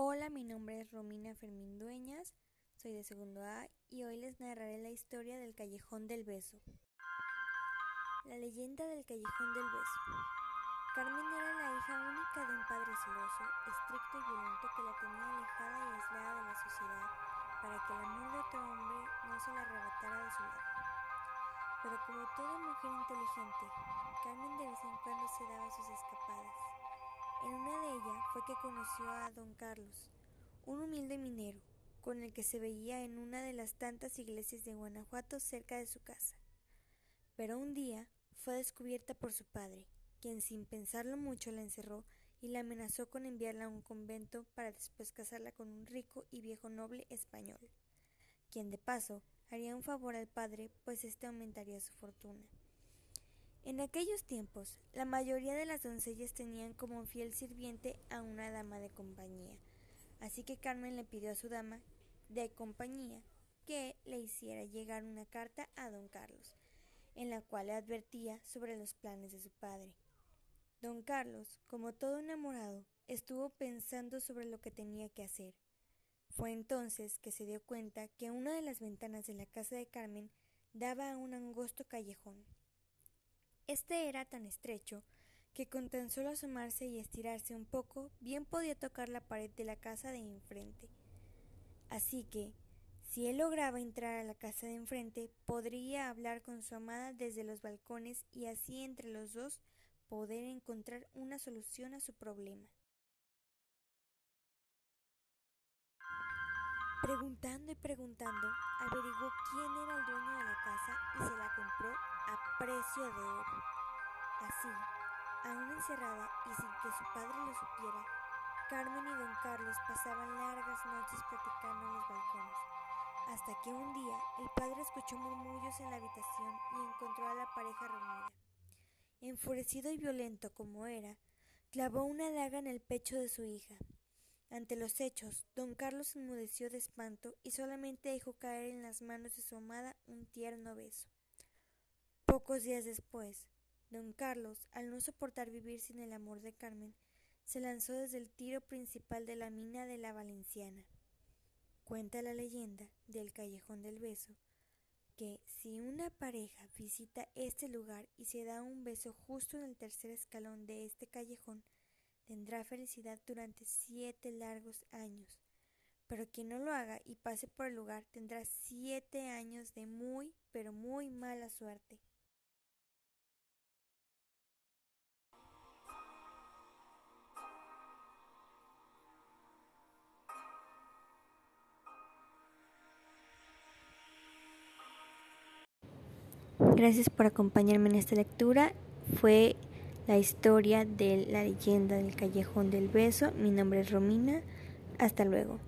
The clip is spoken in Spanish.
Hola, mi nombre es Romina Fermín Dueñas, soy de segundo A y hoy les narraré la historia del Callejón del Beso. La leyenda del Callejón del Beso. Carmen era la hija única de un padre celoso, estricto y violento que la tenía alejada y aislada de la sociedad para que el amor de otro hombre no se la arrebatara de su lado. Pero como toda mujer inteligente, Carmen de vez en cuando se daba sus escapadas. En una de ellas fue que conoció a don Carlos, un humilde minero, con el que se veía en una de las tantas iglesias de Guanajuato cerca de su casa. Pero un día fue descubierta por su padre, quien sin pensarlo mucho la encerró y la amenazó con enviarla a un convento para después casarla con un rico y viejo noble español, quien de paso haría un favor al padre, pues éste aumentaría su fortuna. En aquellos tiempos, la mayoría de las doncellas tenían como fiel sirviente a una dama de compañía, así que Carmen le pidió a su dama de compañía que le hiciera llegar una carta a don Carlos, en la cual le advertía sobre los planes de su padre. Don Carlos, como todo enamorado, estuvo pensando sobre lo que tenía que hacer. Fue entonces que se dio cuenta que una de las ventanas de la casa de Carmen daba a un angosto callejón. Este era tan estrecho que con tan solo asomarse y estirarse un poco, bien podía tocar la pared de la casa de enfrente. Así que, si él lograba entrar a la casa de enfrente, podría hablar con su amada desde los balcones y así entre los dos poder encontrar una solución a su problema. Preguntando y preguntando, averiguó quién era el dueño de la casa y se la compró a precio de oro. Así, aún encerrada y sin que su padre lo supiera, Carmen y don Carlos pasaban largas noches platicando en los balcones, hasta que un día el padre escuchó murmullos en la habitación y encontró a la pareja reunida. Enfurecido y violento como era, clavó una daga en el pecho de su hija. Ante los hechos, don Carlos enmudeció de espanto y solamente dejó caer en las manos de su amada un tierno beso. Pocos días después, don Carlos, al no soportar vivir sin el amor de Carmen, se lanzó desde el tiro principal de la mina de la Valenciana. Cuenta la leyenda del Callejón del Beso que si una pareja visita este lugar y se da un beso justo en el tercer escalón de este callejón, tendrá felicidad durante siete largos años. Pero quien no lo haga y pase por el lugar tendrá siete años de muy, pero muy mala suerte. Gracias por acompañarme en esta lectura. Fue la historia de la leyenda del callejón del beso. Mi nombre es Romina. Hasta luego.